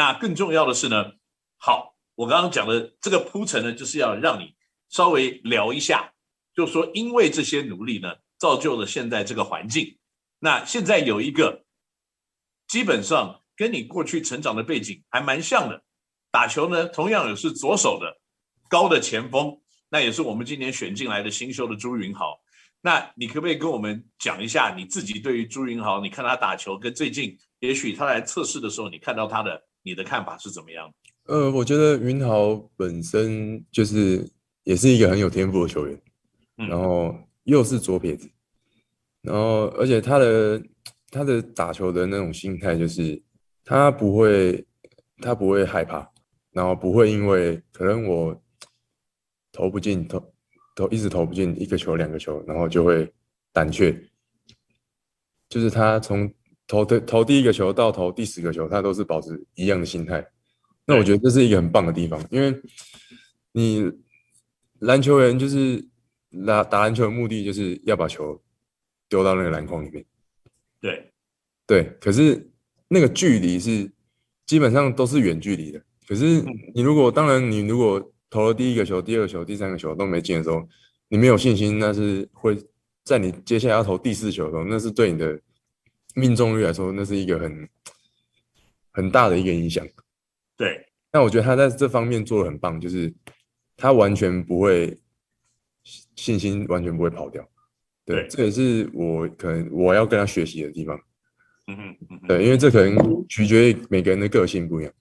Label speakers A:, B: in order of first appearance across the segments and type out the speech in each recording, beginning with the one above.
A: 那更重要的是呢，好，我刚刚讲的这个铺陈呢，就是要让你稍微聊一下，就说因为这些努力呢，造就了现在这个环境。那现在有一个基本上跟你过去成长的背景还蛮像的，打球呢，同样也是左手的高的前锋，那也是我们今年选进来的新秀的朱云豪。那你可不可以跟我们讲一下你自己对于朱云豪，你看他打球跟最近也许他来测试的时候，你看到他的你的看法是怎么样？
B: 呃，我觉得云豪本身就是也是一个很有天赋的球员，嗯、然后又是左撇子，然后而且他的他的打球的那种心态就是他不会他不会害怕，然后不会因为可能我投不进投。投一直投不进一个球两个球，然后就会胆怯。就是他从投的投第一个球到投第十个球，他都是保持一样的心态。那我觉得这是一个很棒的地方，因为你篮球员就是打打篮球的目的就是要把球丢到那个篮筐里面。
A: 对
B: 对，可是那个距离是基本上都是远距离的。可是你如果当然你如果投了第一个球、第二个球、第三个球都没进的时候，你没有信心，那是会在你接下来要投第四球的时候，那是对你的命中率来说，那是一个很很大的一个影响。
A: 对，
B: 但我觉得他在这方面做的很棒，就是他完全不会信心完全不会跑掉。对，对这也是我可能我要跟他学习的地方。嗯哼，嗯哼，对，因为这可能取决于每个人的个性不一样。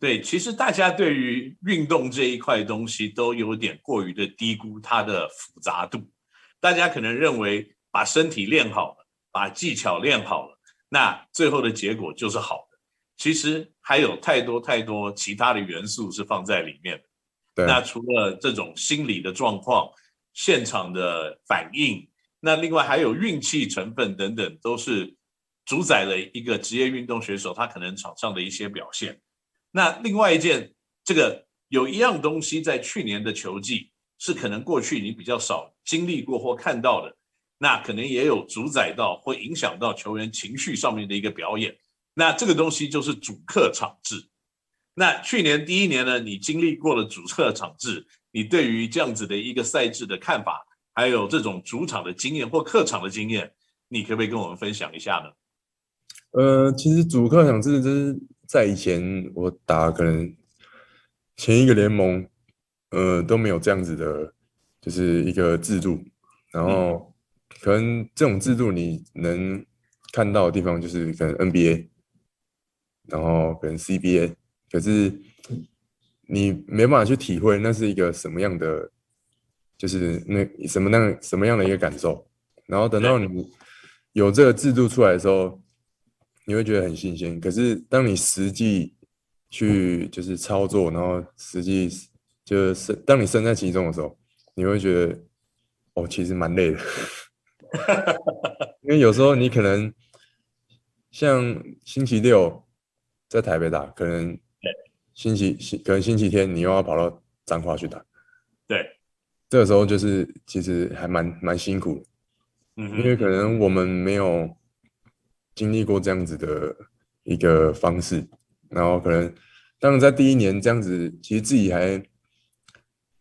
A: 对，其实大家对于运动这一块东西都有点过于的低估它的复杂度。大家可能认为把身体练好了，把技巧练好了，那最后的结果就是好的。其实还有太多太多其他的元素是放在里面的。对。那除了这种心理的状况、现场的反应，那另外还有运气成分等等，都是主宰了一个职业运动选手他可能场上的一些表现。那另外一件，这个有一样东西在去年的球季是可能过去你比较少经历过或看到的，那可能也有主宰到或影响到球员情绪上面的一个表演。那这个东西就是主客场制。那去年第一年呢，你经历过了主客场制，你对于这样子的一个赛制的看法，还有这种主场的经验或客场的经验，你可不可以跟我们分享一下呢？
B: 呃，其实主客场制就是。在以前我打可能前一个联盟，呃都没有这样子的，就是一个制度。然后可能这种制度你能看到的地方就是可能 NBA，然后可能 CBA，可是你没办法去体会那是一个什么样的，就是那什么样什么样的一个感受。然后等到你有这个制度出来的时候。你会觉得很新鲜，可是当你实际去就是操作，然后实际就是当你身在其中的时候，你会觉得哦，其实蛮累的，因为有时候你可能像星期六在台北打，可能星期星可能星期天你又要跑到彰化去打，
A: 对，
B: 这个时候就是其实还蛮蛮辛苦的，嗯，因为可能我们没有。经历过这样子的一个方式，然后可能当然在第一年这样子，其实自己还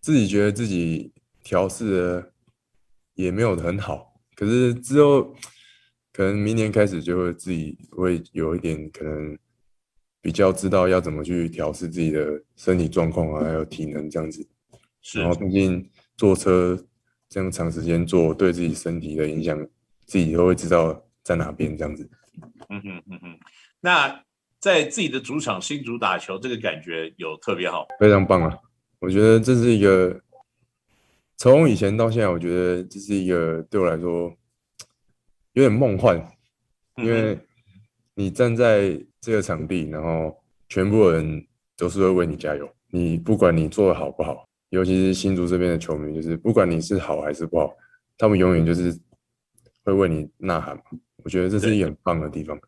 B: 自己觉得自己调试的也没有很好，可是之后可能明年开始就会自己会有一点可能比较知道要怎么去调试自己的身体状况啊，还有体能这样子。是。然后毕竟坐车这样长时间坐，对自己身体的影响，自己都会知道在哪边这样子。
A: 嗯哼嗯哼，那在自己的主场新竹打球，这个感觉有特别好，
B: 非常棒啊！我觉得这是一个从以前到现在，我觉得这是一个对我来说有点梦幻，因为你站在这个场地，然后全部人都是会为你加油，你不管你做的好不好，尤其是新竹这边的球迷，就是不管你是好还是不好，他们永远就是会为你呐喊嘛。我觉得这是一个很棒的地方，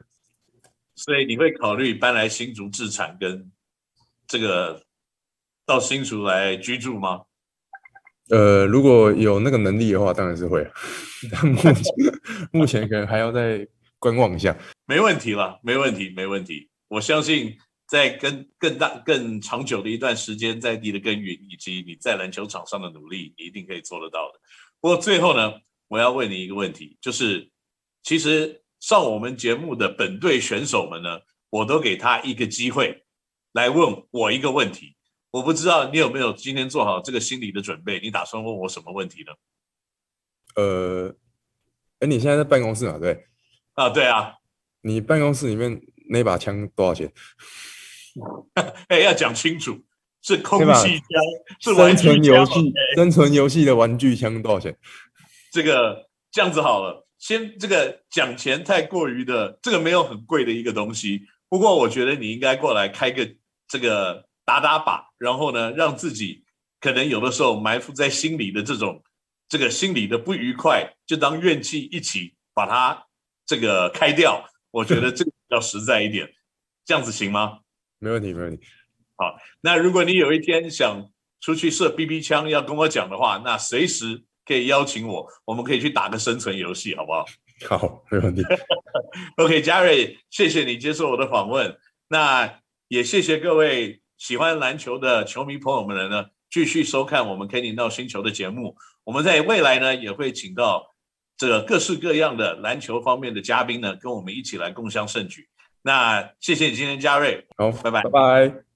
A: 所以你会考虑搬来新竹置产，跟这个到新竹来居住吗？
B: 呃，如果有那个能力的话，当然是会。但目前目前可能还要再观望一下。
A: 没问题了，没问题，没问题。我相信在跟更大、更长久的一段时间在地的耕耘，以及你在篮球场上的努力，你一定可以做得到的。不过最后呢，我要问你一个问题，就是其实上我们节目的本队选手们呢，我都给他一个机会来问我一个问题。我不知道你有没有今天做好这个心理的准备？你打算问我什么问题呢？
B: 呃，哎，你现在在办公室嘛？对。
A: 啊，对啊。
B: 你办公室里面那把枪多少钱？
A: 哎，要讲清楚，是空气枪，是
B: 生存游戏，生存游戏的玩具枪多少钱？
A: 这个这样子好了，先这个讲钱太过于的，这个没有很贵的一个东西。不过我觉得你应该过来开个这个打打靶，然后呢，让自己可能有的时候埋伏在心里的这种这个心里的不愉快，就当怨气一起把它这个开掉。我觉得 这个比较实在一点，这样子行吗？
B: 没问题，没问题。
A: 好，那如果你有一天想出去射 BB 枪，要跟我讲的话，那随时可以邀请我，我们可以去打个生存游戏，好不好？
B: 好，没问题。
A: OK，嘉瑞，谢谢你接受我的访问。那也谢谢各位喜欢篮球的球迷朋友们呢，继续收看我们 Kenny NOW 星球的节目。我们在未来呢，也会请到这个各式各样的篮球方面的嘉宾呢，跟我们一起来共襄盛举。那谢谢你今天，嘉瑞。
B: 好，
A: 拜拜，
B: 拜拜。